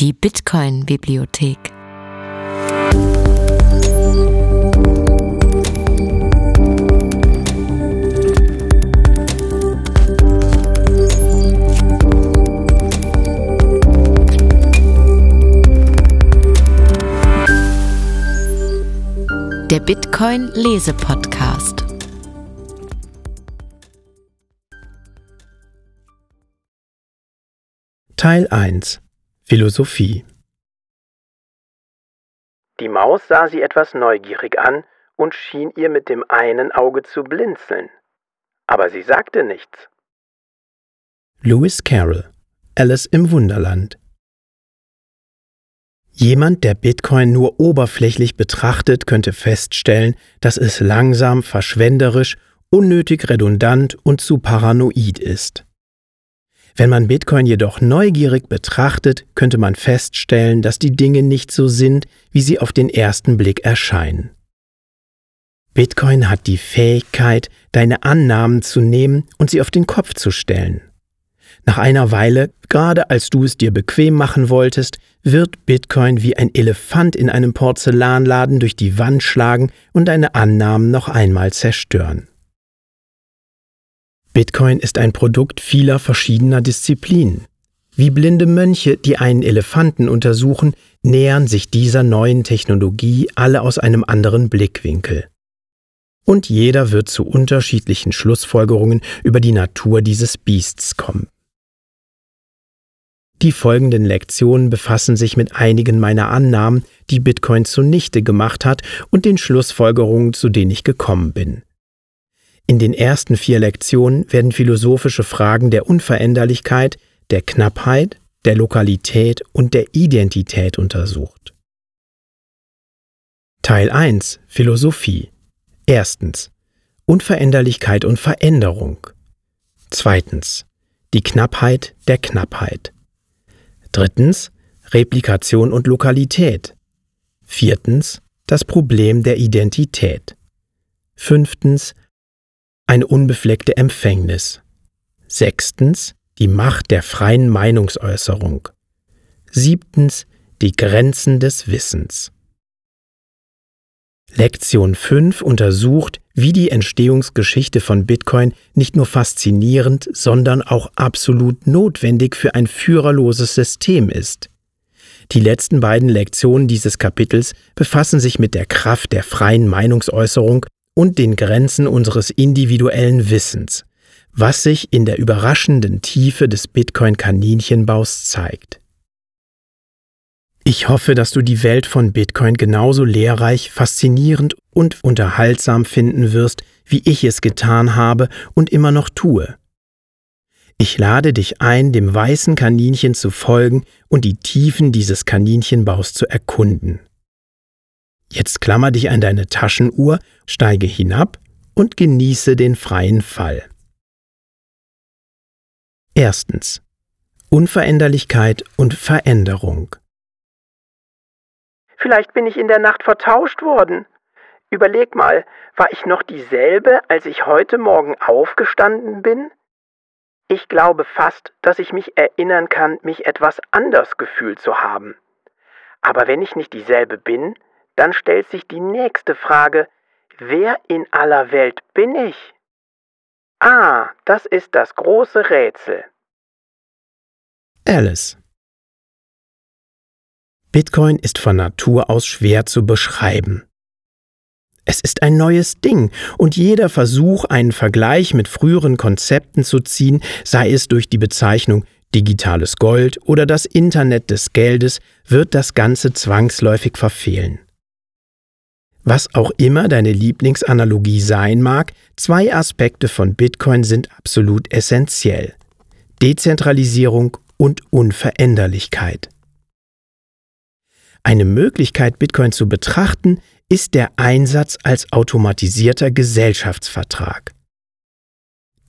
Die Bitcoin-Bibliothek. Der Bitcoin-Lese-Podcast. Teil 1 Philosophie Die Maus sah sie etwas neugierig an und schien ihr mit dem einen Auge zu blinzeln. Aber sie sagte nichts. Lewis Carroll Alice im Wunderland Jemand, der Bitcoin nur oberflächlich betrachtet, könnte feststellen, dass es langsam, verschwenderisch, unnötig redundant und zu paranoid ist. Wenn man Bitcoin jedoch neugierig betrachtet, könnte man feststellen, dass die Dinge nicht so sind, wie sie auf den ersten Blick erscheinen. Bitcoin hat die Fähigkeit, deine Annahmen zu nehmen und sie auf den Kopf zu stellen. Nach einer Weile, gerade als du es dir bequem machen wolltest, wird Bitcoin wie ein Elefant in einem Porzellanladen durch die Wand schlagen und deine Annahmen noch einmal zerstören. Bitcoin ist ein Produkt vieler verschiedener Disziplinen. Wie blinde Mönche, die einen Elefanten untersuchen, nähern sich dieser neuen Technologie alle aus einem anderen Blickwinkel. Und jeder wird zu unterschiedlichen Schlussfolgerungen über die Natur dieses Biests kommen. Die folgenden Lektionen befassen sich mit einigen meiner Annahmen, die Bitcoin zunichte gemacht hat und den Schlussfolgerungen, zu denen ich gekommen bin. In den ersten vier Lektionen werden philosophische Fragen der Unveränderlichkeit, der Knappheit, der Lokalität und der Identität untersucht. Teil 1 Philosophie Erstens Unveränderlichkeit und Veränderung. Zweitens die Knappheit der Knappheit. Drittens Replikation und Lokalität. Viertens das Problem der Identität. Fünftens eine unbefleckte Empfängnis. Sechstens die Macht der freien Meinungsäußerung. Siebtens die Grenzen des Wissens. Lektion 5 untersucht, wie die Entstehungsgeschichte von Bitcoin nicht nur faszinierend, sondern auch absolut notwendig für ein führerloses System ist. Die letzten beiden Lektionen dieses Kapitels befassen sich mit der Kraft der freien Meinungsäußerung und den Grenzen unseres individuellen Wissens, was sich in der überraschenden Tiefe des Bitcoin-Kaninchenbaus zeigt. Ich hoffe, dass du die Welt von Bitcoin genauso lehrreich, faszinierend und unterhaltsam finden wirst, wie ich es getan habe und immer noch tue. Ich lade dich ein, dem weißen Kaninchen zu folgen und die Tiefen dieses Kaninchenbaus zu erkunden. Jetzt klammer dich an deine Taschenuhr, steige hinab und genieße den freien Fall. Erstens. Unveränderlichkeit und Veränderung. Vielleicht bin ich in der Nacht vertauscht worden. Überleg mal, war ich noch dieselbe, als ich heute Morgen aufgestanden bin? Ich glaube fast, dass ich mich erinnern kann, mich etwas anders gefühlt zu haben. Aber wenn ich nicht dieselbe bin, dann stellt sich die nächste Frage, wer in aller Welt bin ich? Ah, das ist das große Rätsel. Alice Bitcoin ist von Natur aus schwer zu beschreiben. Es ist ein neues Ding und jeder Versuch, einen Vergleich mit früheren Konzepten zu ziehen, sei es durch die Bezeichnung digitales Gold oder das Internet des Geldes, wird das Ganze zwangsläufig verfehlen. Was auch immer deine Lieblingsanalogie sein mag, zwei Aspekte von Bitcoin sind absolut essentiell. Dezentralisierung und Unveränderlichkeit. Eine Möglichkeit, Bitcoin zu betrachten, ist der Einsatz als automatisierter Gesellschaftsvertrag.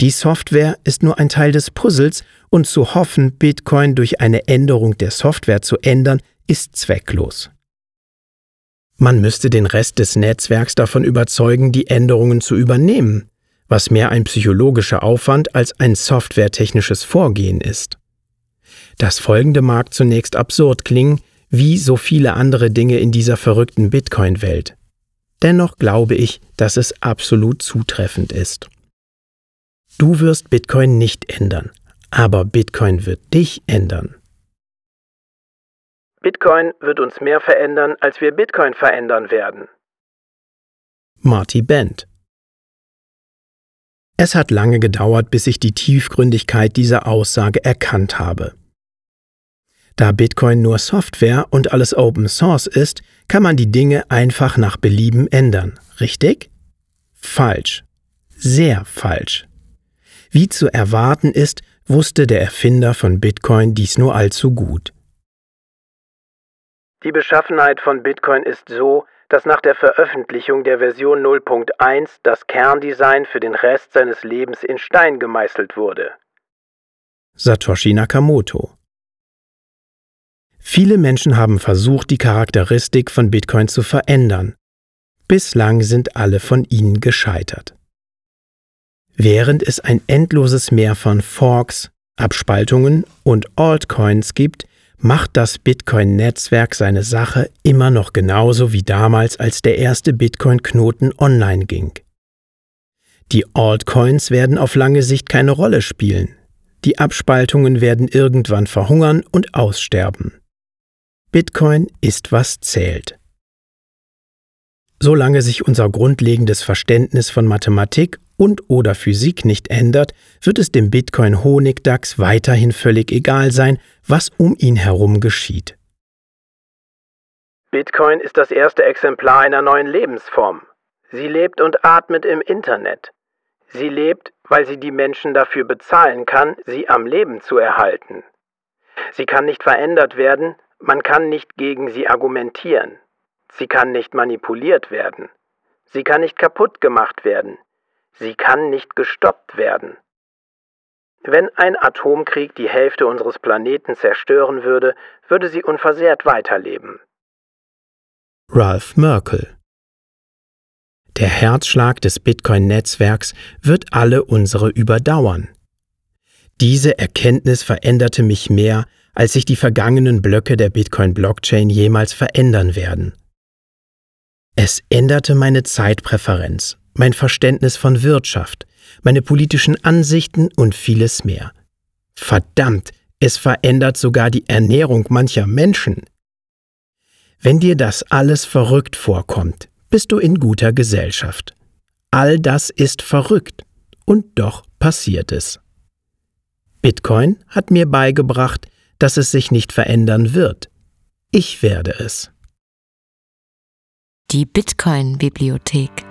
Die Software ist nur ein Teil des Puzzles und zu hoffen, Bitcoin durch eine Änderung der Software zu ändern, ist zwecklos. Man müsste den Rest des Netzwerks davon überzeugen, die Änderungen zu übernehmen, was mehr ein psychologischer Aufwand als ein softwaretechnisches Vorgehen ist. Das folgende mag zunächst absurd klingen, wie so viele andere Dinge in dieser verrückten Bitcoin-Welt. Dennoch glaube ich, dass es absolut zutreffend ist. Du wirst Bitcoin nicht ändern, aber Bitcoin wird dich ändern. Bitcoin wird uns mehr verändern, als wir Bitcoin verändern werden. Marty Bent Es hat lange gedauert, bis ich die Tiefgründigkeit dieser Aussage erkannt habe. Da Bitcoin nur Software und alles Open Source ist, kann man die Dinge einfach nach Belieben ändern, richtig? Falsch. Sehr falsch. Wie zu erwarten ist, wusste der Erfinder von Bitcoin dies nur allzu gut. Die Beschaffenheit von Bitcoin ist so, dass nach der Veröffentlichung der Version 0.1 das Kerndesign für den Rest seines Lebens in Stein gemeißelt wurde. Satoshi Nakamoto Viele Menschen haben versucht, die Charakteristik von Bitcoin zu verändern. Bislang sind alle von ihnen gescheitert. Während es ein endloses Meer von Forks, Abspaltungen und Altcoins gibt, macht das Bitcoin-Netzwerk seine Sache immer noch genauso wie damals, als der erste Bitcoin-Knoten online ging. Die Altcoins werden auf lange Sicht keine Rolle spielen. Die Abspaltungen werden irgendwann verhungern und aussterben. Bitcoin ist, was zählt. Solange sich unser grundlegendes Verständnis von Mathematik und oder Physik nicht ändert, wird es dem Bitcoin Honigdachs weiterhin völlig egal sein, was um ihn herum geschieht. Bitcoin ist das erste Exemplar einer neuen Lebensform. Sie lebt und atmet im Internet. Sie lebt, weil sie die Menschen dafür bezahlen kann, sie am Leben zu erhalten. Sie kann nicht verändert werden, man kann nicht gegen sie argumentieren. Sie kann nicht manipuliert werden. Sie kann nicht kaputt gemacht werden. Sie kann nicht gestoppt werden. Wenn ein Atomkrieg die Hälfte unseres Planeten zerstören würde, würde sie unversehrt weiterleben. Ralph Merkel Der Herzschlag des Bitcoin-Netzwerks wird alle unsere überdauern. Diese Erkenntnis veränderte mich mehr, als sich die vergangenen Blöcke der Bitcoin-Blockchain jemals verändern werden. Es änderte meine Zeitpräferenz, mein Verständnis von Wirtschaft, meine politischen Ansichten und vieles mehr. Verdammt, es verändert sogar die Ernährung mancher Menschen. Wenn dir das alles verrückt vorkommt, bist du in guter Gesellschaft. All das ist verrückt, und doch passiert es. Bitcoin hat mir beigebracht, dass es sich nicht verändern wird. Ich werde es. Die Bitcoin-Bibliothek.